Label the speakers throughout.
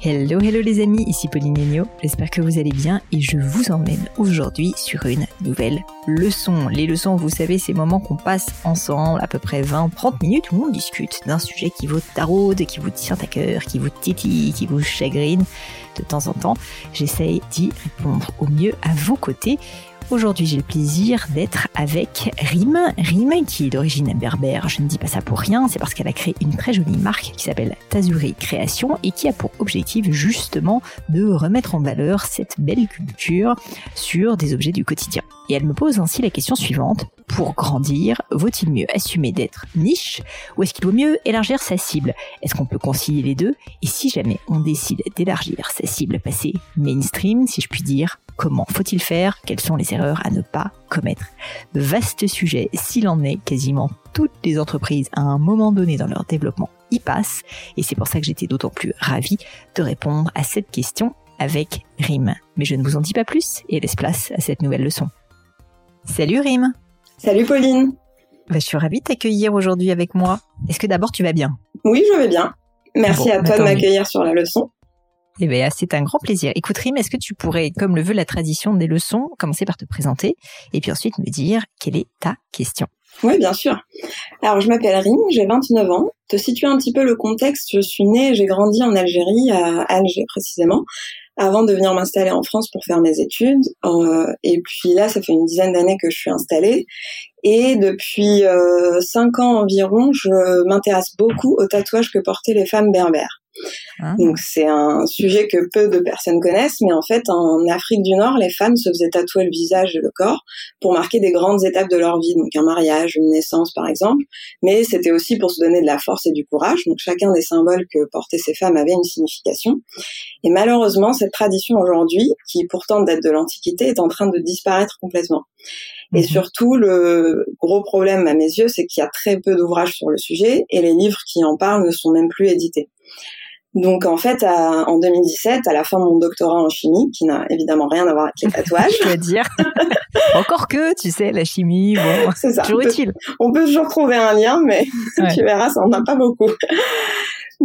Speaker 1: Hello, hello les amis, ici Pauline Negno. J'espère que vous allez bien et je vous emmène aujourd'hui sur une nouvelle leçon. Les leçons, vous savez, ces moments qu'on passe ensemble, à peu près 20-30 minutes où on discute d'un sujet qui vous taraude, qui vous tient à cœur, qui vous titille, qui vous chagrine. De temps en temps, j'essaye d'y répondre au mieux à vos côtés Aujourd'hui, j'ai le plaisir d'être avec Rim. Rim, qui est d'origine berbère, je ne dis pas ça pour rien, c'est parce qu'elle a créé une très jolie marque qui s'appelle Tazuri Création et qui a pour objectif justement de remettre en valeur cette belle culture sur des objets du quotidien. Et elle me pose ainsi la question suivante. Pour grandir, vaut-il mieux assumer d'être niche ou est-ce qu'il vaut mieux élargir sa cible? Est-ce qu'on peut concilier les deux? Et si jamais on décide d'élargir sa cible, passer mainstream, si je puis dire, comment faut-il faire Quelles sont les erreurs à ne pas commettre Vaste sujet, s'il en est, quasiment toutes les entreprises à un moment donné dans leur développement y passent, et c'est pour ça que j'étais d'autant plus ravie de répondre à cette question avec Rim. Mais je ne vous en dis pas plus et laisse place à cette nouvelle leçon. Salut Rim.
Speaker 2: Salut Pauline.
Speaker 1: Bah, je suis ravie de t'accueillir aujourd'hui avec moi. Est-ce que d'abord tu vas bien?
Speaker 2: Oui, je vais bien. Merci à bah, toi de m'accueillir sur la leçon.
Speaker 1: Eh bien, c'est un grand plaisir. Écoute, Rim, est-ce que tu pourrais, comme le veut la tradition des leçons, commencer par te présenter et puis ensuite me dire quelle est ta question?
Speaker 2: Oui, bien sûr. Alors, je m'appelle Rim, j'ai 29 ans. Te situer un petit peu le contexte, je suis née, j'ai grandi en Algérie, à Alger précisément avant de venir m'installer en France pour faire mes études. Euh, et puis là, ça fait une dizaine d'années que je suis installée. Et depuis euh, cinq ans environ, je m'intéresse beaucoup aux tatouages que portaient les femmes berbères. Ah. Donc c'est un sujet que peu de personnes connaissent, mais en fait en Afrique du Nord, les femmes se faisaient tatouer le visage et le corps pour marquer des grandes étapes de leur vie, donc un mariage, une naissance par exemple, mais c'était aussi pour se donner de la force et du courage. Donc chacun des symboles que portaient ces femmes avait une signification. Et malheureusement, cette tradition aujourd'hui, qui pourtant date de l'Antiquité, est en train de disparaître complètement. Et mhm. surtout, le gros problème à mes yeux, c'est qu'il y a très peu d'ouvrages sur le sujet et les livres qui en parlent ne sont même plus édités. Donc en fait, en 2017, à la fin de mon doctorat en chimie, qui n'a évidemment rien à voir avec les tatouages,
Speaker 1: je dois dire. Encore que, tu sais, la chimie, bon, c'est toujours utile.
Speaker 2: On peut toujours trouver un lien, mais tu verras, ça en a pas beaucoup.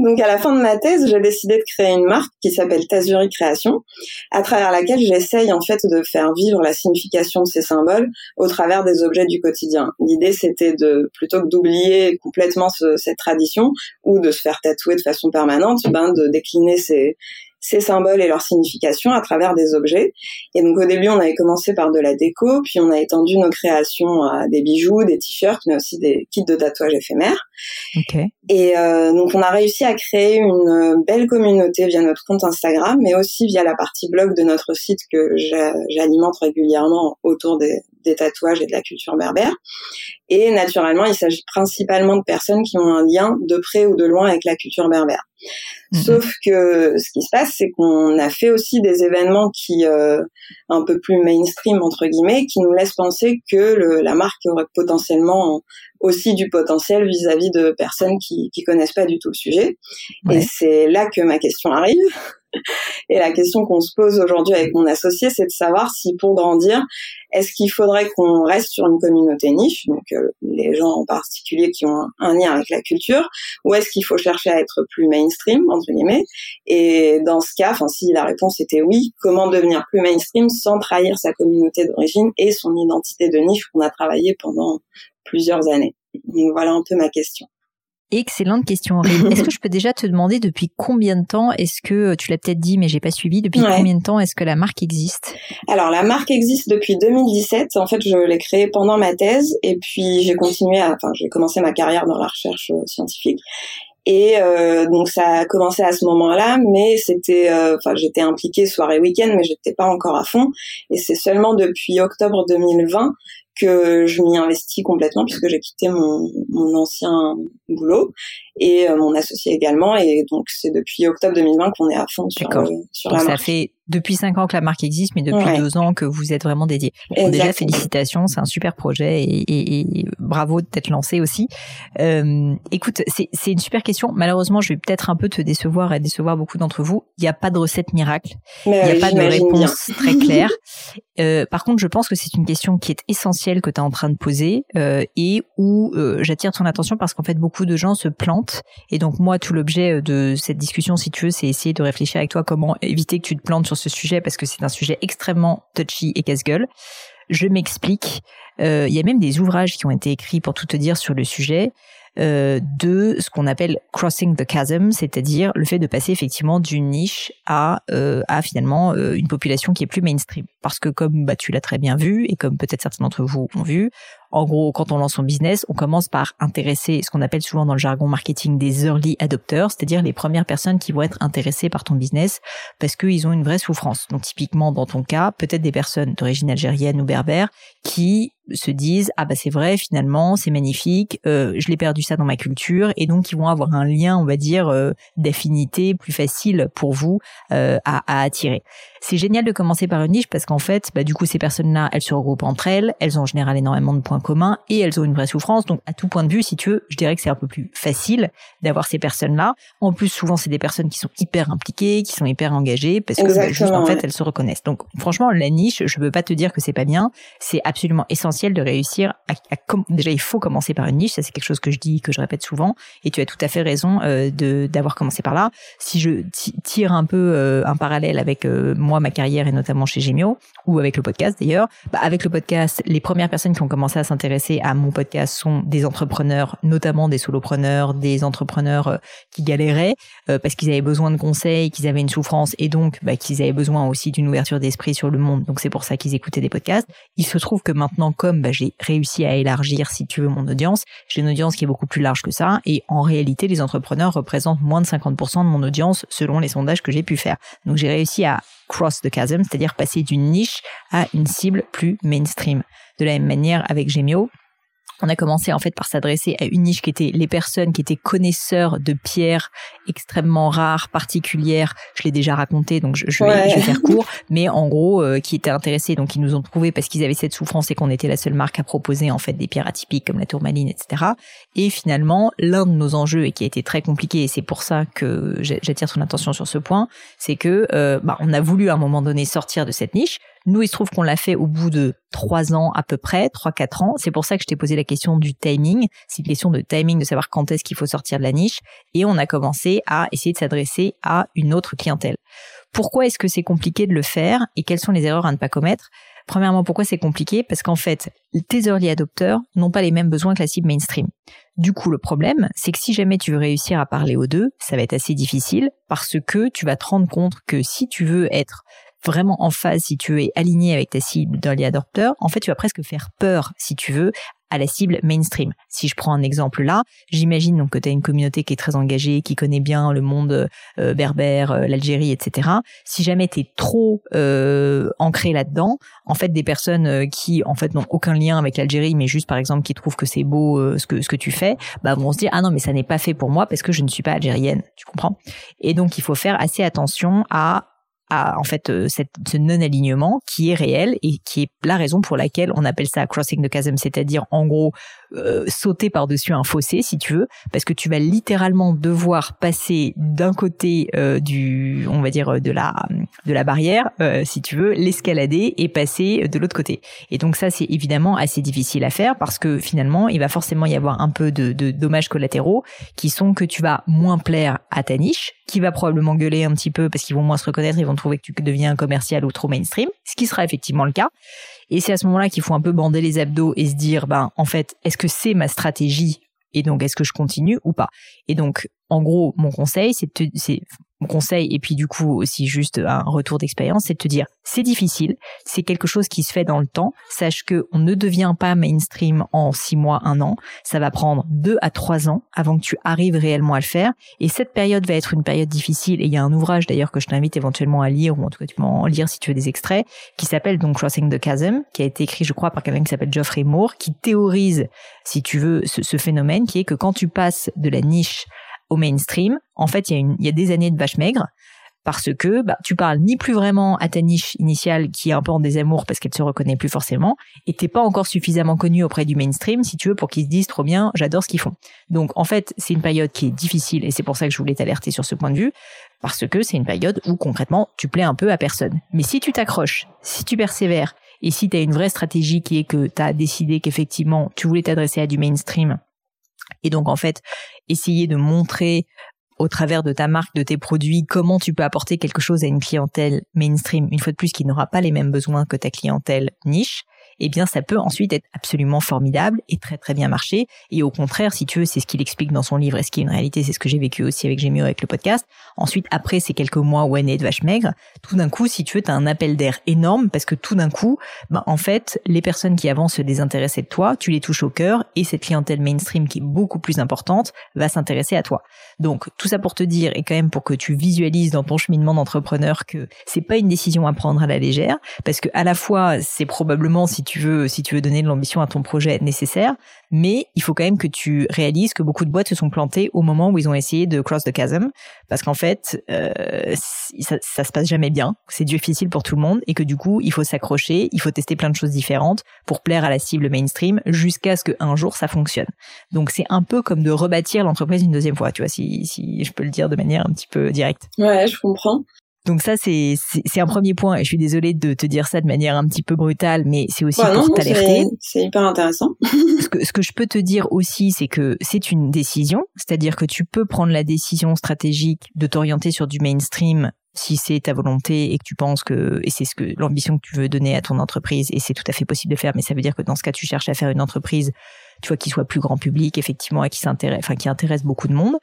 Speaker 2: Donc à la fin de ma thèse, j'ai décidé de créer une marque qui s'appelle Tazuri Création, à travers laquelle j'essaye en fait de faire vivre la signification de ces symboles au travers des objets du quotidien. L'idée c'était de plutôt que d'oublier complètement cette tradition ou de se faire tatouer de façon permanente, ben de décliner ces ces symboles et leur signification à travers des objets. Et donc au début, on avait commencé par de la déco, puis on a étendu nos créations à des bijoux, des t-shirts, mais aussi des kits de tatouage éphémères. Okay. Et euh, donc on a réussi à créer une belle communauté via notre compte Instagram, mais aussi via la partie blog de notre site que j'alimente régulièrement autour des, des tatouages et de la culture berbère. Et naturellement, il s'agit principalement de personnes qui ont un lien de près ou de loin avec la culture berbère. Sauf que ce qui se passe, c'est qu'on a fait aussi des événements qui euh, un peu plus mainstream entre guillemets, qui nous laissent penser que le, la marque aurait potentiellement aussi du potentiel vis-à-vis de personnes qui qui connaissent pas du tout le sujet. Et c'est là que ma question arrive. Et la question qu'on se pose aujourd'hui avec mon associé, c'est de savoir si pour grandir, est-ce qu'il faudrait qu'on reste sur une communauté niche, donc euh, les gens en particulier qui ont un, lien avec la culture, ou est-ce qu'il faut chercher à être plus mainstream entre guillemets? Et dans ce cas, enfin si la réponse était oui, comment devenir plus mainstream sans trahir sa communauté d'origine et son identité de niche qu'on a travaillé pendant plusieurs années? Donc voilà un peu ma question.
Speaker 1: Excellente question, Est-ce que je peux déjà te demander depuis combien de temps est-ce que tu l'as peut-être dit, mais j'ai pas suivi. Depuis combien de temps est-ce que la marque existe?
Speaker 2: Alors la marque existe depuis 2017. En fait, je l'ai créée pendant ma thèse et puis j'ai continué à, enfin, j'ai commencé ma carrière dans la recherche euh, scientifique. Et euh, donc ça a commencé à ce moment-là, mais c'était, euh, enfin j'étais impliquée soirée week-end, mais j'étais pas encore à fond. Et c'est seulement depuis octobre 2020 que je m'y investis complètement puisque j'ai quitté mon, mon, ancien boulot et euh, mon associé également et donc c'est depuis octobre 2020 qu'on est à fond sur, euh, sur
Speaker 1: donc
Speaker 2: la
Speaker 1: ça fait depuis cinq ans que la marque existe, mais depuis deux ans que vous êtes vraiment dédié. déjà, félicitations, c'est un super projet et, et, bravo d'être lancé aussi. Euh, écoute, c'est une super question. Malheureusement, je vais peut-être un peu te décevoir et décevoir beaucoup d'entre vous. Il n'y a pas de recette miracle. Il n'y a pas de réponse très claire. Euh, par contre, je pense que c'est une question qui est essentielle que tu es en train de poser euh, et où euh, j'attire ton attention parce qu'en fait, beaucoup de gens se plantent. Et donc, moi, tout l'objet de cette discussion, si tu veux, c'est essayer de réfléchir avec toi comment éviter que tu te plantes sur ce sujet parce que c'est un sujet extrêmement touchy et casse-gueule. Je m'explique. Euh, il y a même des ouvrages qui ont été écrits pour tout te dire sur le sujet. Euh, de ce qu'on appelle crossing the chasm, c'est-à-dire le fait de passer effectivement d'une niche à, euh, à finalement euh, une population qui est plus mainstream. Parce que comme bah, tu l'as très bien vu et comme peut-être certains d'entre vous ont vu, en gros, quand on lance son business, on commence par intéresser ce qu'on appelle souvent dans le jargon marketing des early adopters, c'est-à-dire les premières personnes qui vont être intéressées par ton business parce qu'ils ont une vraie souffrance. Donc typiquement dans ton cas, peut-être des personnes d'origine algérienne ou berbère qui se disent ah bah c'est vrai finalement c'est magnifique euh, je l'ai perdu ça dans ma culture et donc ils vont avoir un lien on va dire euh, d'affinité plus facile pour vous euh, à, attirer. C'est génial de commencer par une niche parce qu'en fait, bah, du coup, ces personnes-là, elles se regroupent entre elles, elles ont en général énormément de points communs et elles ont une vraie souffrance. Donc, à tout point de vue, si tu veux, je dirais que c'est un peu plus facile d'avoir ces personnes-là. En plus, souvent, c'est des personnes qui sont hyper impliquées, qui sont hyper engagées parce que bah, juste, en fait, elles se reconnaissent. Donc, franchement, la niche, je veux pas te dire que c'est pas bien. C'est absolument essentiel de réussir à, déjà, il faut commencer par une niche. Ça, c'est quelque chose que je dis, que je répète souvent. Et tu as tout à fait raison euh, de d'avoir commencé par là. Si je tire un peu euh, un parallèle avec euh, moi ma carrière et notamment chez Gemio ou avec le podcast d'ailleurs. Bah, avec le podcast, les premières personnes qui ont commencé à s'intéresser à mon podcast sont des entrepreneurs, notamment des solopreneurs, des entrepreneurs euh, qui galéraient euh, parce qu'ils avaient besoin de conseils, qu'ils avaient une souffrance et donc bah, qu'ils avaient besoin aussi d'une ouverture d'esprit sur le monde. Donc c'est pour ça qu'ils écoutaient des podcasts. Il se trouve que maintenant, comme bah, j'ai réussi à élargir, si tu veux, mon audience, j'ai une audience qui est beaucoup plus large que ça et en réalité, les entrepreneurs représentent moins de 50% de mon audience selon les sondages que j'ai pu faire. Donc j'ai réussi à cross the chasm, c'est-à-dire passer d'une niche à une cible plus mainstream. De la même manière avec Gemio, on a commencé en fait par s'adresser à une niche qui était les personnes qui étaient connaisseurs de pierres extrêmement rares, particulières. Je l'ai déjà raconté, donc je, vais, faire court. Mais en gros, euh, qui étaient intéressés, donc ils nous ont trouvé parce qu'ils avaient cette souffrance et qu'on était la seule marque à proposer en fait des pierres atypiques comme la tourmaline, etc. Et finalement, l'un de nos enjeux et qui a été très compliqué, et c'est pour ça que j'attire son attention sur ce point, c'est que euh, bah, on a voulu à un moment donné sortir de cette niche nous, il se trouve qu'on l'a fait au bout de trois ans à peu près, trois, quatre ans. C'est pour ça que je t'ai posé la question du timing. C'est une question de timing, de savoir quand est-ce qu'il faut sortir de la niche. Et on a commencé à essayer de s'adresser à une autre clientèle. Pourquoi est-ce que c'est compliqué de le faire et quelles sont les erreurs à ne pas commettre? Premièrement, pourquoi c'est compliqué? Parce qu'en fait, tes early adopteurs n'ont pas les mêmes besoins que la cible mainstream. Du coup, le problème, c'est que si jamais tu veux réussir à parler aux deux, ça va être assez difficile parce que tu vas te rendre compte que si tu veux être vraiment en phase, si tu es aligné avec ta cible d'early adopter, en fait, tu vas presque faire peur, si tu veux, à la cible mainstream. Si je prends un exemple là, j'imagine donc que tu as une communauté qui est très engagée, qui connaît bien le monde euh, berbère, euh, l'Algérie, etc. Si jamais tu es trop euh, ancré là-dedans, en fait des personnes qui en fait n'ont aucun lien avec l'Algérie, mais juste par exemple qui trouvent que c'est beau ce que ce que tu fais, bah vont se dire ah non mais ça n'est pas fait pour moi parce que je ne suis pas algérienne, tu comprends? Et donc il faut faire assez attention à en fait euh, ce non-alignement qui est réel et qui est la raison pour laquelle on appelle ça crossing the chasm, c'est-à-dire en gros euh, sauter par-dessus un fossé si tu veux, parce que tu vas littéralement devoir passer d'un côté euh, du, on va dire de la de la barrière, si tu veux, l'escalader et passer de l'autre côté. Et donc ça c'est évidemment assez difficile à faire parce que finalement il va forcément y avoir un peu de, de dommages collatéraux qui sont que tu vas moins plaire à ta niche, qui va probablement gueuler un petit peu parce qu'ils vont moins se reconnaître, ils vont trouver que tu deviens un commercial ou trop mainstream, ce qui sera effectivement le cas. Et c'est à ce moment-là qu'il faut un peu bander les abdos et se dire, ben, en fait, est-ce que c'est ma stratégie et donc est-ce que je continue ou pas? Et donc, en gros, mon conseil, c'est mon conseil, et puis du coup aussi juste un retour d'expérience, c'est de te dire c'est difficile, c'est quelque chose qui se fait dans le temps. Sache que on ne devient pas mainstream en six mois, un an. Ça va prendre deux à trois ans avant que tu arrives réellement à le faire. Et cette période va être une période difficile. Et il y a un ouvrage d'ailleurs que je t'invite éventuellement à lire, ou en tout cas tu peux en lire si tu veux des extraits, qui s'appelle donc Crossing the Chasm, qui a été écrit, je crois, par quelqu'un qui s'appelle Geoffrey Moore, qui théorise, si tu veux, ce phénomène qui est que quand tu passes de la niche au mainstream, en fait, il y, a des années de vache maigre parce que bah, tu parles ni plus vraiment à ta niche initiale qui est un peu en désamour parce qu'elle se reconnaît plus forcément et t'es pas encore suffisamment connu auprès du mainstream si tu veux pour qu'ils se disent trop bien j'adore ce qu'ils font. Donc en fait c'est une période qui est difficile et c'est pour ça que je voulais t'alerter sur ce point de vue parce que c'est une période où concrètement tu plais un peu à personne. Mais si tu t'accroches si tu persévères et si tu as une vraie stratégie qui est que tu as décidé qu'effectivement tu voulais t'adresser à du mainstream et donc en fait, essayer de montrer au travers de ta marque, de tes produits, comment tu peux apporter quelque chose à une clientèle mainstream, une fois de plus, qui n'aura pas les mêmes besoins que ta clientèle niche, eh bien ça peut ensuite être absolument formidable et très très bien marcher. Et au contraire, si tu veux, c'est ce qu'il explique dans son livre, et ce qui est une réalité, c'est ce que j'ai vécu aussi avec Gémio avec le podcast. Ensuite, après ces quelques mois elle est de vache maigre, tout d'un coup, si tu veux, tu as un appel d'air énorme parce que tout d'un coup, bah, en fait, les personnes qui avant se désintéressaient de toi, tu les touches au cœur et cette clientèle mainstream qui est beaucoup plus importante va s'intéresser à toi. Donc tout ça pour te dire et quand même pour que tu visualises dans ton cheminement d'entrepreneur que c'est pas une décision à prendre à la légère parce que à la fois c'est probablement si si tu veux donner de l'ambition à ton projet nécessaire, mais il faut quand même que tu réalises que beaucoup de boîtes se sont plantées au moment où ils ont essayé de cross the chasm, parce qu'en fait, euh, ça, ça se passe jamais bien, c'est difficile pour tout le monde, et que du coup, il faut s'accrocher, il faut tester plein de choses différentes pour plaire à la cible mainstream, jusqu'à ce qu'un jour ça fonctionne. Donc c'est un peu comme de rebâtir l'entreprise une deuxième fois, tu vois, si, si je peux le dire de manière un petit peu directe.
Speaker 2: Ouais, je comprends.
Speaker 1: Donc ça, c'est c'est un premier point. Et je suis désolée de te dire ça de manière un petit peu brutale, mais c'est aussi pour t'alerter.
Speaker 2: C'est hyper intéressant.
Speaker 1: ce, que, ce que je peux te dire aussi, c'est que c'est une décision. C'est-à-dire que tu peux prendre la décision stratégique de t'orienter sur du mainstream si c'est ta volonté et que tu penses que et c'est ce que l'ambition que tu veux donner à ton entreprise et c'est tout à fait possible de faire mais ça veut dire que dans ce cas tu cherches à faire une entreprise tu vois, qui soit plus grand public, effectivement, et qui s'intéresse, enfin, qui intéresse beaucoup de monde.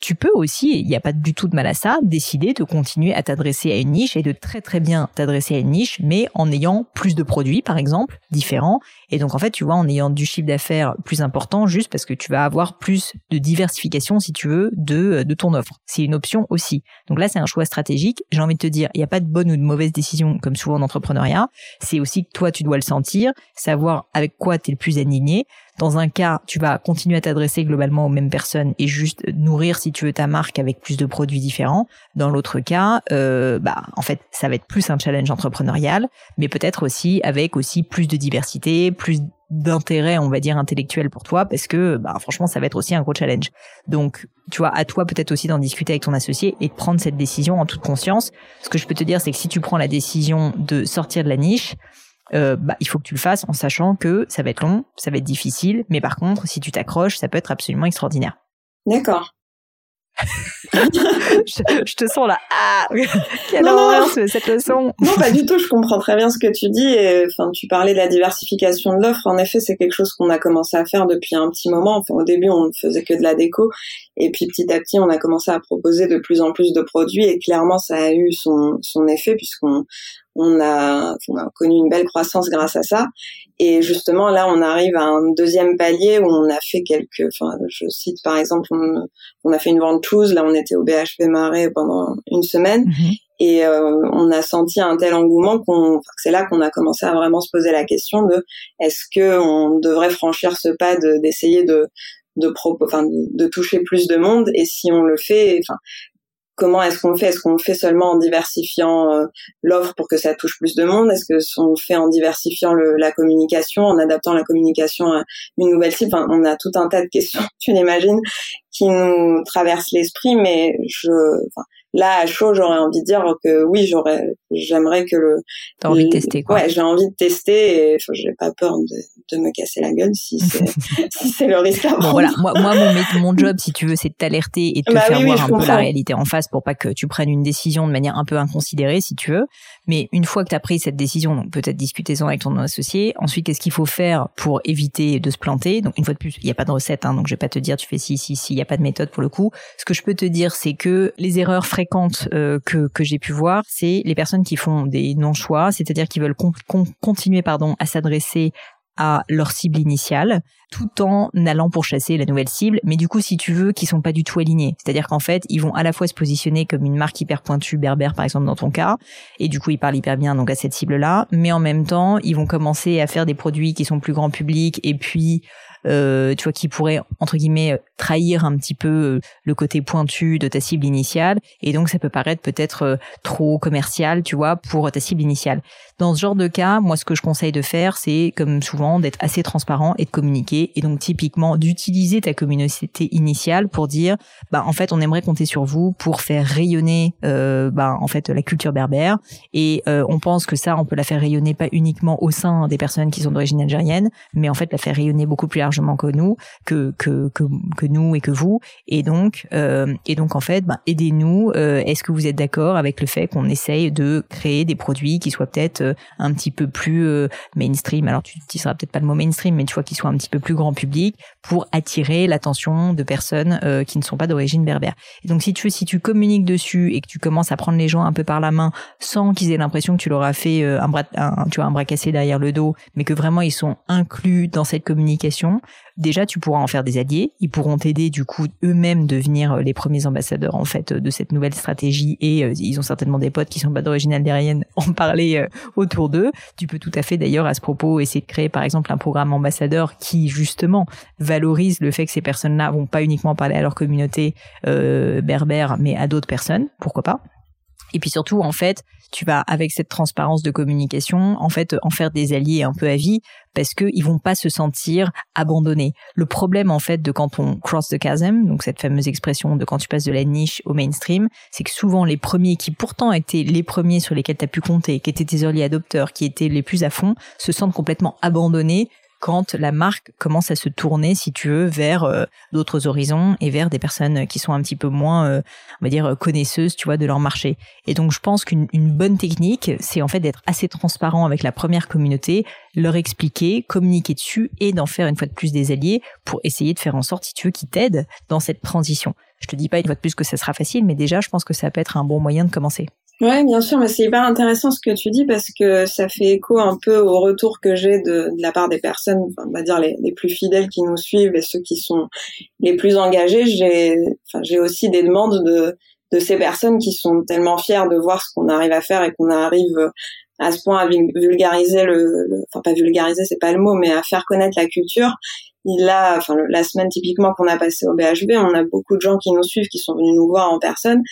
Speaker 1: Tu peux aussi, il n'y a pas du tout de mal à ça, décider de continuer à t'adresser à une niche et de très très bien t'adresser à une niche, mais en ayant plus de produits, par exemple, différents. Et donc, en fait, tu vois, en ayant du chiffre d'affaires plus important, juste parce que tu vas avoir plus de diversification, si tu veux, de, de ton offre. C'est une option aussi. Donc là, c'est un choix stratégique. J'ai envie de te dire, il n'y a pas de bonne ou de mauvaise décision, comme souvent en entrepreneuriat. C'est aussi que toi, tu dois le sentir, savoir avec quoi tu es le plus aligné. Dans un cas, tu vas continuer à t'adresser globalement aux mêmes personnes et juste nourrir, si tu veux, ta marque avec plus de produits différents. Dans l'autre cas, euh, bah, en fait, ça va être plus un challenge entrepreneurial, mais peut-être aussi avec aussi plus de diversité, plus d'intérêt, on va dire, intellectuel pour toi, parce que, bah, franchement, ça va être aussi un gros challenge. Donc, tu vois, à toi peut-être aussi d'en discuter avec ton associé et de prendre cette décision en toute conscience. Ce que je peux te dire, c'est que si tu prends la décision de sortir de la niche, euh, bah, il faut que tu le fasses en sachant que ça va être long, ça va être difficile, mais par contre, si tu t'accroches, ça peut être absolument extraordinaire.
Speaker 2: D'accord.
Speaker 1: je, te sens là. Ah, quelle horreur cette leçon.
Speaker 2: Non, pas du tout. Je comprends très bien ce que tu dis. Enfin, tu parlais de la diversification de l'offre. En effet, c'est quelque chose qu'on a commencé à faire depuis un petit moment. Enfin, au début, on ne faisait que de la déco, et puis petit à petit, on a commencé à proposer de plus en plus de produits. Et clairement, ça a eu son, son effet puisqu'on on a, on a connu une belle croissance grâce à ça. Et justement, là, on arrive à un deuxième palier où on a fait quelques, enfin, je cite par exemple, on, a fait une vente chose. Là, on était au BHV Marais pendant une semaine. Mhm. Et euh, on a senti un tel engouement qu'on, c'est là qu'on a commencé à vraiment se poser la question de est-ce que on devrait franchir ce pas d'essayer de de, de, enfin, de toucher plus de monde? Et si on le fait, enfin, comment est-ce qu'on fait? Est-ce qu'on fait seulement en diversifiant euh, l'offre pour que ça touche plus de monde? Est-ce que on fait en diversifiant le, la communication, en adaptant la communication à une nouvelle cible? On a tout un tas de questions, tu l'imagines, qui nous traversent l'esprit, mais je, là à chaud j'aurais envie de dire que oui j'aurais j'aimerais que le
Speaker 1: t'as envie de tester quoi.
Speaker 2: Ouais j'ai envie de tester et j'ai pas peur de, de me casser la gueule si c'est si c'est le risque à prendre.
Speaker 1: voilà. Moi moi mon, mon job si tu veux c'est de t'alerter et de te bah faire voir un peu la réalité en face pour pas que tu prennes une décision de manière un peu inconsidérée si tu veux mais une fois que tu as pris cette décision peut-être discutez-en avec ton associé. Ensuite qu'est-ce qu'il faut faire pour éviter de se planter? Donc une fois de plus il y a pas de recette hein, donc je vais pas te dire tu fais si si si il y a pas de méthode pour le coup. Ce que je peux te dire c'est que les erreurs fréquentes euh, que, j'ai pu voir, c'est les personnes qui font des non-choix, c'est-à-dire qui veulent continuer pardon à s'adresser à leur cible initiale, tout en allant pour chasser la nouvelle cible, mais du coup, si tu veux, qui sont pas du tout alignés. C'est-à-dire qu'en fait, ils vont à la fois se positionner comme une marque hyper pointue, berbère par exemple dans ton cas, et du coup, ils parlent hyper bien donc à cette cible-là, mais en même temps, ils vont commencer à faire des produits qui sont plus grand public, et puis euh, tu vois, qui pourrait entre guillemets trahir un petit peu euh, le côté pointu de ta cible initiale, et donc ça peut paraître peut-être euh, trop commercial, tu vois, pour ta cible initiale. Dans ce genre de cas, moi, ce que je conseille de faire, c'est comme souvent d'être assez transparent et de communiquer, et donc typiquement d'utiliser ta communauté initiale pour dire, bah en fait, on aimerait compter sur vous pour faire rayonner, euh, bah en fait, la culture berbère, et on pense que ça, on peut la faire rayonner pas uniquement au sein des personnes qui sont d'origine algérienne, mais en fait la faire rayonner beaucoup plus largement que nous, que que que, que nous et que vous. Et donc, euh, et donc en fait, bah, aidez-nous. Euh, est-ce que vous êtes d'accord avec le fait qu'on essaye de créer des produits qui soient peut-être euh, un petit peu plus mainstream? Alors tu n'utiliseras peut-être pas le mot mainstream, mais tu vois, qui soient un petit peu plus grand public pour attirer l'attention de personnes qui ne sont pas d'origine berbère. Et donc si tu si tu communiques dessus et que tu commences à prendre les gens un peu par la main sans qu'ils aient l'impression que tu leur as fait un bras, tu vois, un bras cassé derrière le dos, mais que vraiment ils sont inclus dans cette communication, déjà tu pourras en faire des alliés, ils pourront t'aider du coup eux-mêmes devenir euh, les premiers ambassadeurs en fait de cette nouvelle stratégie et euh, ils ont certainement des potes qui sont pas d'origine algérienne en parler euh, autour d'eux. Tu peux tout à fait d'ailleurs à ce propos essayer de créer par exemple un programme ambassadeur qui justement valorise le fait que ces personnes-là vont pas uniquement parler à leur communauté berbère mais à d'autres personnes, pourquoi pas? Et puis surtout, en fait, tu vas avec cette transparence de communication, en fait, en faire des alliés un peu à vie, parce que ils vont pas se sentir abandonnés. Le problème, en fait, de quand on cross the chasm, donc cette fameuse expression de quand tu passes de la niche au mainstream, c'est que souvent les premiers qui pourtant étaient les premiers sur lesquels tu as pu compter, qui étaient tes early adopters, qui étaient les plus à fond, se sentent complètement abandonnés quand la marque commence à se tourner, si tu veux, vers euh, d'autres horizons et vers des personnes qui sont un petit peu moins, euh, on va dire, connaisseuses, tu vois, de leur marché. Et donc, je pense qu'une bonne technique, c'est en fait d'être assez transparent avec la première communauté, leur expliquer, communiquer dessus et d'en faire une fois de plus des alliés pour essayer de faire en sorte, si tu veux, qu'ils t'aident dans cette transition. Je te dis pas une fois de plus que ça sera facile, mais déjà, je pense que ça peut être un bon moyen de commencer.
Speaker 2: Ouais, bien sûr, mais c'est hyper intéressant ce que tu dis parce que ça fait écho un peu au retour que j'ai de, la part des personnes, on va dire les, les, plus fidèles qui nous suivent et ceux qui sont les plus engagés. J'ai, enfin, j'ai aussi des demandes de, de ces personnes qui sont tellement fiers de voir ce qu'on arrive à faire et qu'on arrive à ce point à vulgariser le, le enfin pas vulgariser, c'est pas le mot, mais à faire connaître la culture il a, enfin, la semaine typiquement qu'on a passé au BHB, on a beaucoup de gens qui nous suivent, qui sont venus nous voir en personne,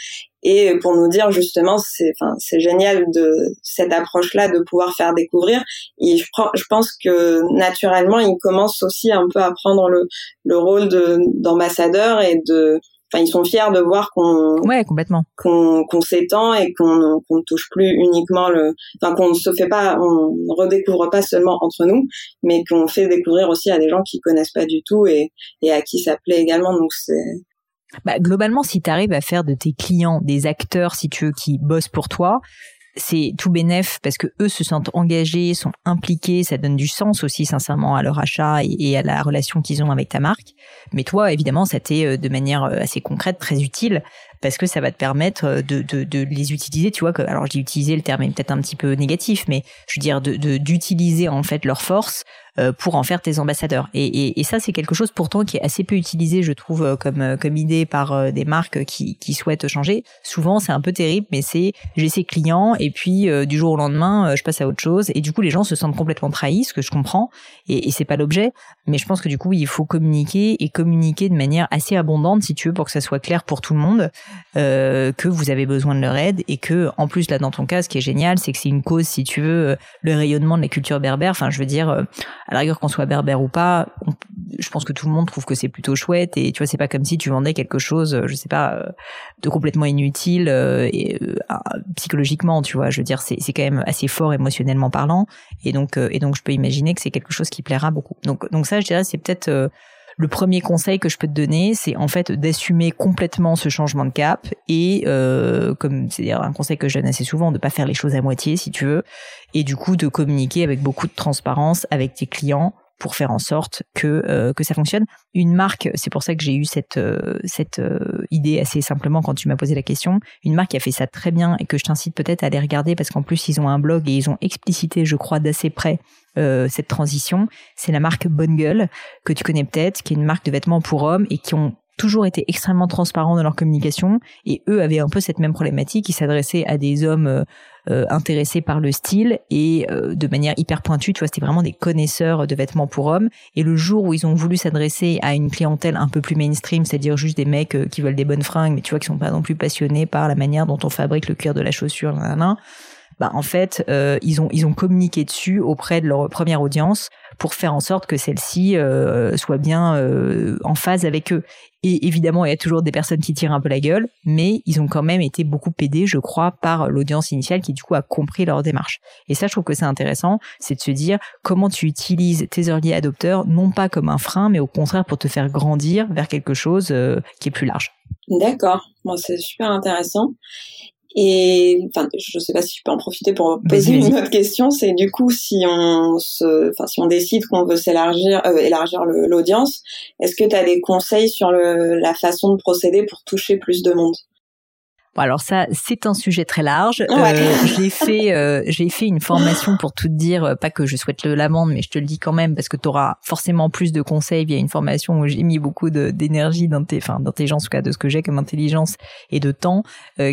Speaker 2: et pour nous dire justement, c'est, enfin, c'est génial de cette approche-là de pouvoir faire découvrir. Et je, pense que naturellement, ils commencent aussi un peu à prendre le, le rôle de, d'ambassadeur et de enfin ils sont fiers de voir qu'on
Speaker 1: ouais complètement.
Speaker 2: qu'on qu'on s'étend et qu'on qu'on ne touche plus uniquement le enfin qu'on ne se fait pas on redécouvre pas seulement entre nous mais qu'on fait découvrir aussi à des gens qui connaissent pas du tout et et à qui ça plaît également. Donc c'est
Speaker 1: bah, globalement, si tu arrives à faire de tes clients des acteurs, si tu veux, qui bossent pour toi, c'est tout bénéf parce que eux se sentent engagés, sont impliqués, ça donne du sens aussi sincèrement à leur achat et, à la relation qu'ils ont avec ta marque. Mais toi, évidemment, ça t'est euh, de manière euh, assez concrète très utile parce que ça va te permettre euh, de, de, de les utiliser. Tu vois, que, alors j'ai utilisé le terme est peut-être un petit peu négatif, mais je veux dire de d'utiliser en fait leur force pour en faire tes ambassadeurs. Et, et, et ça, c'est quelque chose pourtant qui est assez peu utilisé, je trouve, euh, comme euh, comme idée par des marques qui, qui souhaitent changer. Souvent, c'est un peu terrible, mais c'est j'ai ces clients et puis du jour au lendemain, je passe à autre chose. Et du coup, les gens se sentent complètement trahis, ce que je comprends. Et, et c'est pas l'objet. Mais je pense que du coup, il faut communiquer et communiquer de manière assez abondante, si tu veux, pour que ça soit clair pour tout le monde euh, que vous avez besoin de leur aide et que, en plus, là, dans ton cas, ce qui est génial, c'est que c'est une cause, si tu veux, le rayonnement de la culture berbère. Enfin, je veux dire à la rigueur qu'on soit berbère ou pas, je pense que tout le monde trouve que c'est plutôt chouette et tu vois c'est pas comme si tu vendais quelque chose, je sais pas, euh, de complètement inutile euh, euh, psychologiquement, tu vois. Je veux dire c'est c'est quand même assez fort émotionnellement parlant et donc et donc je peux imaginer que c'est quelque chose qui plaira beaucoup. Donc donc ça je dirais c'est peut-être le premier conseil que je peux te donner, c'est en fait d'assumer complètement ce changement de cap et euh, comme c'est un conseil que je donne assez souvent, de pas faire les choses à moitié si tu veux, et du coup de communiquer avec beaucoup de transparence avec tes clients pour faire en sorte que euh, que ça fonctionne. Une marque, c'est pour ça que j'ai eu cette euh, cette euh, idée assez simplement quand tu m'as posé la question. Une marque qui a fait ça très bien et que je t'incite peut-être à aller regarder parce qu'en plus ils ont un blog et ils ont explicité, je crois, d'assez près cette transition. C'est la marque Bonne Gueule que tu connais peut-être, qui est une marque de vêtements pour hommes et qui ont toujours été extrêmement transparents dans leur communication et eux avaient un peu cette même problématique. Ils s'adressaient à des hommes euh, intéressés par le style et euh, de manière hyper pointue. Tu vois, c'était vraiment des connaisseurs de vêtements pour hommes. Et le jour où ils ont voulu s'adresser à une clientèle un peu plus mainstream, c'est-à-dire juste des mecs euh, qui veulent des bonnes fringues, mais tu vois, qui sont pas non plus passionnés par la manière dont on fabrique le cuir de la chaussure, bah en fait euh, ils ont ils ont communiqué dessus auprès de leur première audience pour faire en sorte que celle-ci euh, soit bien euh, en phase avec eux. Et évidemment, il y a toujours des personnes qui tirent un peu la gueule, mais ils ont quand même été beaucoup aidés, je crois, par l'audience initiale qui du coup a compris leur démarche. Et ça, je trouve que c'est intéressant, c'est de se dire comment tu utilises tes early adopteurs, non pas comme un frein, mais au contraire pour te faire grandir vers quelque chose qui est plus large.
Speaker 2: D'accord, bon, c'est super intéressant. Et enfin, je sais pas si je peux en profiter pour poser une autre question. C'est du coup, si on se, enfin, si on décide qu'on veut s'élargir, euh, élargir l'audience, est-ce que tu as des conseils sur le, la façon de procéder pour toucher plus de monde?
Speaker 1: Alors ça, c'est un sujet très large. Euh, j'ai fait, euh, j'ai fait une formation pour tout te dire, euh, pas que je souhaite le l'amende, mais je te le dis quand même parce que tu auras forcément plus de conseils via une formation où j'ai mis beaucoup d'énergie, enfin d'intelligence en tout cas de ce que j'ai comme intelligence et de temps,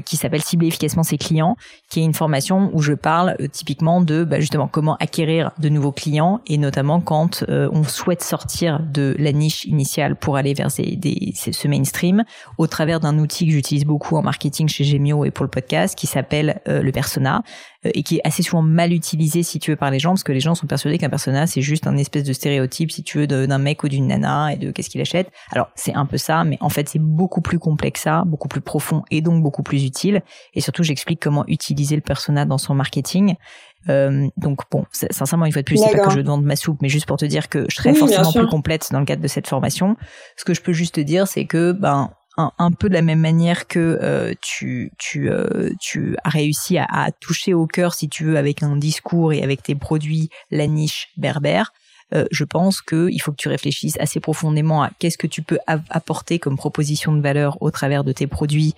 Speaker 1: qui s'appelle cibler efficacement ses clients, qui est une formation où je parle typiquement de bah, justement comment acquérir de nouveaux clients et notamment quand on souhaite sortir de la niche initiale pour aller vers des, ce mainstream au travers d'un outil que j'utilise beaucoup en marketing chez Gemio et pour le podcast qui s'appelle euh, le persona euh, et qui est assez souvent mal utilisé si tu veux par les gens parce que les gens sont persuadés qu'un persona c'est juste un espèce de stéréotype si tu veux d'un mec ou d'une nana et de qu'est-ce qu'il achète. Alors c'est un peu ça mais en fait c'est beaucoup plus complexe ça, beaucoup plus profond et donc beaucoup plus utile et surtout j'explique comment utiliser le persona dans son marketing euh, donc bon, sincèrement, une fois de plus, c'est pas que je demande ma soupe, mais juste pour te dire que je serai forcément plus complète dans le cadre de cette formation. Ce que je peux juste te dire, c'est que ben un, peu de la même manière que euh, tu tu euh, tu as réussi à, à, toucher au cœur si tu veux avec un discours et avec tes produits la niche berbère. Euh, je pense qu'il faut que tu réfléchisses assez profondément à qu'est-ce que tu peux apporter comme proposition de valeur au travers de tes produits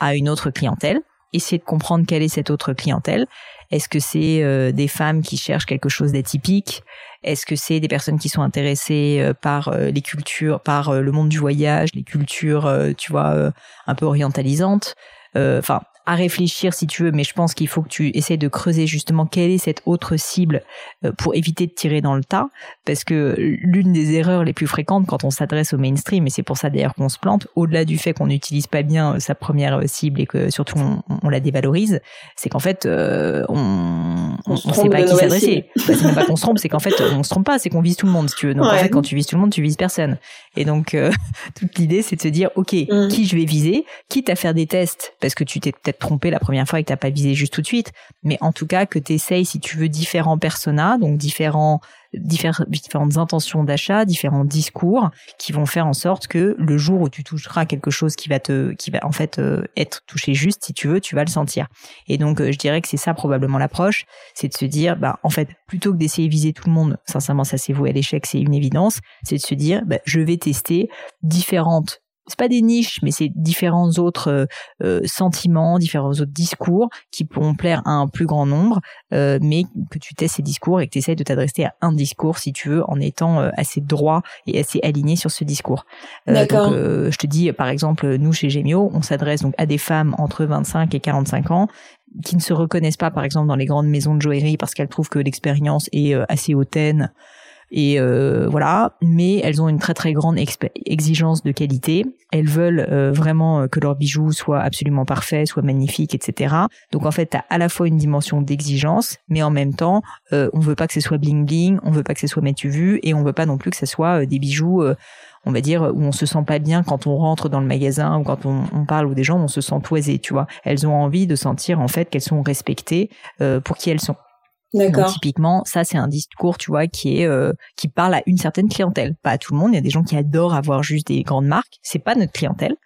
Speaker 1: à une autre clientèle. Essayer de comprendre quelle est cette autre clientèle. Est-ce que c'est des femmes qui cherchent quelque chose d'atypique? Est-ce que c'est des personnes qui sont intéressées euh, par euh, les cultures, par euh, le monde du voyage, les cultures, tu vois, un peu orientalisantes? Enfin, à réfléchir si tu veux, mais je pense qu'il faut que tu essaies de creuser justement quelle est cette autre cible euh, pour éviter de tirer dans le tas, parce que l'une des erreurs les plus fréquentes quand on s'adresse au mainstream, et c'est pour ça d'ailleurs qu'on se plante, au-delà du fait qu'on n'utilise pas bien euh, sa première euh, cible et que surtout on, la dévalorise, c'est qu'en fait on on, sait pas à qui s'adresser. Bah, c'est même pas qu'on se trompe, c'est qu'en fait on se trompe pas, c'est qu'on vise tout le monde si tu veux. Donc en fait quand tu vises tout le monde, tu vises personne. Et donc toute l'idée c'est de se dire ok mmh. qui je vais viser, quitte à faire des tests parce que tu t'es peut-être trompé la première fois et que t'as pas visé juste tout de suite, mais en tout cas que tu essayes, si tu veux, différents personas, donc différents, différentes intentions d'achat, différents discours qui vont faire en sorte que le jour où tu toucheras quelque chose qui va te, qui va en fait euh, être touché juste, si tu veux, tu vas le sentir. Et donc, euh, je dirais que c'est ça probablement l'approche, c'est de se dire, bah, en fait, plutôt que d'essayer de viser tout le monde, sincèrement, ça c'est voué à l'échec, c'est une évidence, c'est de se dire, bah, je vais tester différentes c'est pas des niches, mais c'est différents autres euh, euh, sentiments, différents autres discours qui pourront plaire à un plus grand nombre, euh, mais que tu testes ces discours et que tu essayes de t'adresser à un discours si tu veux, en étant assez droit et assez aligné sur ce discours.
Speaker 2: D'accord.
Speaker 1: Donc, je te dis, par exemple, nous chez Gemio, on s'adresse donc à des femmes entre 25 et 45 ans qui ne se reconnaissent pas, par exemple, dans les grandes maisons de joaillerie parce qu'elles trouvent que l'expérience est assez hautaine et euh, voilà, mais elles ont une très très grande exigence de qualité. Elles veulent euh, vraiment euh, que leurs bijoux soient absolument parfaits, soient magnifiques, etc. Donc en fait, tu as à la fois une dimension d'exigence, mais en même temps, euh, on veut pas que ce soit bling bling, on veut pas que ce soit tu vu, et on veut pas non plus que ce soit des bijoux on va dire, où on se sent pas bien quand on rentre dans le magasin ou quand on, parle ou des gens, on se sent toisé, tu vois. Elles ont envie de sentir en fait qu'elles sont respectées pour qui elles sont.
Speaker 2: D'accord.
Speaker 1: typiquement, ça c'est un discours, tu vois, qui est euh, qui parle à une certaine clientèle, pas à tout le monde. Il y a des gens qui adorent avoir juste des grandes marques, c'est pas notre clientèle.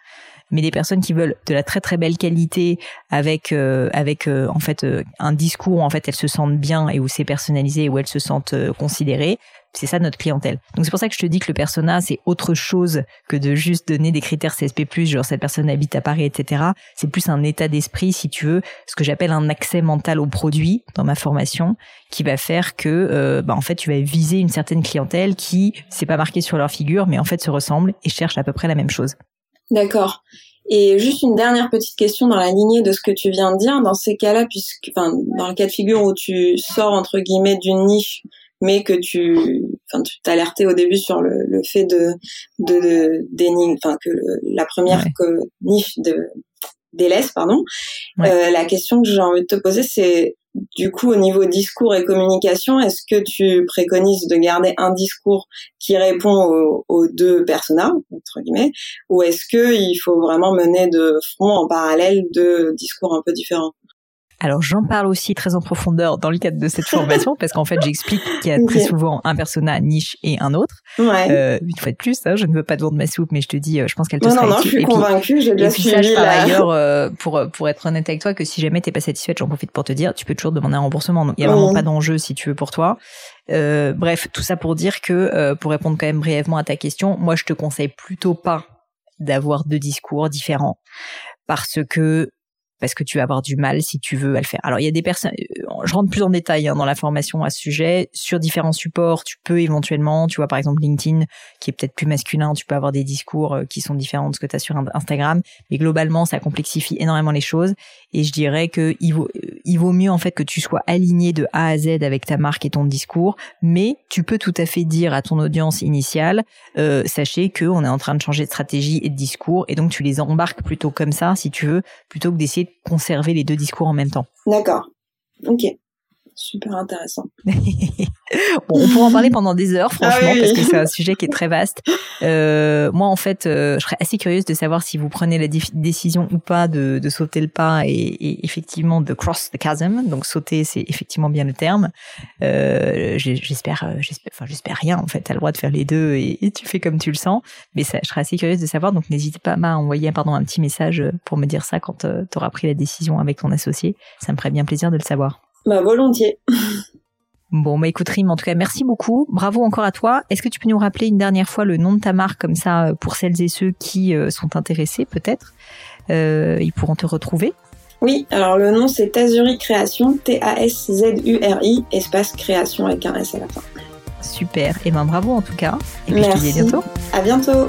Speaker 1: Mais des personnes qui veulent de la très très belle qualité avec euh, avec euh, en fait un discours où en fait elles se sentent bien et où c'est personnalisé où elles se sentent considérées, c'est ça notre clientèle. Donc c'est pour ça que je te dis que le persona, c'est autre chose que de juste donner des critères CSP+, genre cette personne habite à Paris, etc. C'est plus un état d'esprit, si tu veux, ce que j'appelle un accès mental au produit dans ma formation, qui va faire que, euh, bah, en fait, tu vas viser une certaine clientèle qui, c'est pas marqué sur leur figure, mais en fait se ressemble et cherche à peu près la même chose.
Speaker 2: D'accord. Et juste une dernière petite question dans la lignée de ce que tu viens de dire. Dans ces cas-là, puisque, enfin, dans le cas de figure où tu sors entre guillemets d'une niche mais que tu, enfin, tu t'alertais au début sur le, le fait de, de, enfin, que la première que, niche de, délaisse, pardon. Euh, la question que j'ai envie de te poser, c'est du coup au niveau discours et communication, est-ce que tu préconises de garder un discours qui répond aux, aux deux personnages entre guillemets, ou est-ce que il faut vraiment mener de front en parallèle deux discours un peu différents?
Speaker 1: Alors j'en parle aussi très en profondeur dans le cadre de cette formation parce qu'en fait j'explique qu'il y a très souvent un persona niche et un autre.
Speaker 2: Ouais.
Speaker 1: Euh, une fois de plus, hein, je ne veux pas te vendre ma soupe, mais je te dis, euh, je pense qu'elle te non,
Speaker 2: sera
Speaker 1: non,
Speaker 2: non, je suis convaincue, j'ai
Speaker 1: et puis sache par ailleurs, euh, pour pour être honnête avec toi, que si jamais t'es pas satisfaite, j'en profite pour te dire, tu peux toujours demander un remboursement. Donc il y a vraiment pas d'enjeu si tu veux pour toi. Euh, bref, tout ça pour dire que euh, pour répondre quand même brièvement à ta question, moi je te conseille plutôt pas d'avoir deux discours différents parce que parce que tu vas avoir du mal si tu veux à le faire. Alors il y a des personnes, euh, je rentre plus en détail hein, dans la formation à ce sujet. Sur différents supports, tu peux éventuellement, tu vois par exemple LinkedIn, qui est peut-être plus masculin, tu peux avoir des discours euh, qui sont différents de ce que tu as sur Instagram. Mais globalement, ça complexifie énormément les choses. Et je dirais que euh, il vaut mieux en fait que tu sois aligné de A à Z avec ta marque et ton discours. Mais tu peux tout à fait dire à ton audience initiale, sachez que on est en train de changer de stratégie et de discours, et donc tu les embarques plutôt comme ça, si tu veux, plutôt que d'essayer conserver les deux discours en même temps.
Speaker 2: D'accord. Ok. Super intéressant. bon,
Speaker 1: on pourrait en parler pendant des heures, ah franchement, parce que c'est un sujet qui est très vaste. Euh, moi, en fait, euh, je serais assez curieuse de savoir si vous prenez la décision ou pas de, de sauter le pas et, et, effectivement de cross the chasm. Donc sauter, c'est effectivement bien le terme. Euh, j'espère, j'espère, enfin j'espère rien. En fait, t'as le droit de faire les deux et, et, tu fais comme tu le sens. Mais ça, je serais assez curieuse de savoir. Donc n'hésite pas à envoyer pardon un petit message pour me dire ça quand euh, tu auras pris la décision avec ton associé. Ça me ferait bien plaisir de le savoir.
Speaker 2: Bah, volontiers.
Speaker 1: Bon, bah écoute Rim, en tout cas, merci beaucoup. Bravo encore à toi. Est-ce que tu peux nous rappeler une dernière fois le nom de ta marque comme ça pour celles et ceux qui euh, sont intéressés peut-être euh, Ils pourront te retrouver?
Speaker 2: Oui, alors le nom c'est Tazuri Création, T-A-S-Z-U-R-I, espace création avec un S à la fin.
Speaker 1: Super, et ben bravo en tout cas. Et puis je te dis à bientôt.
Speaker 2: À bientôt.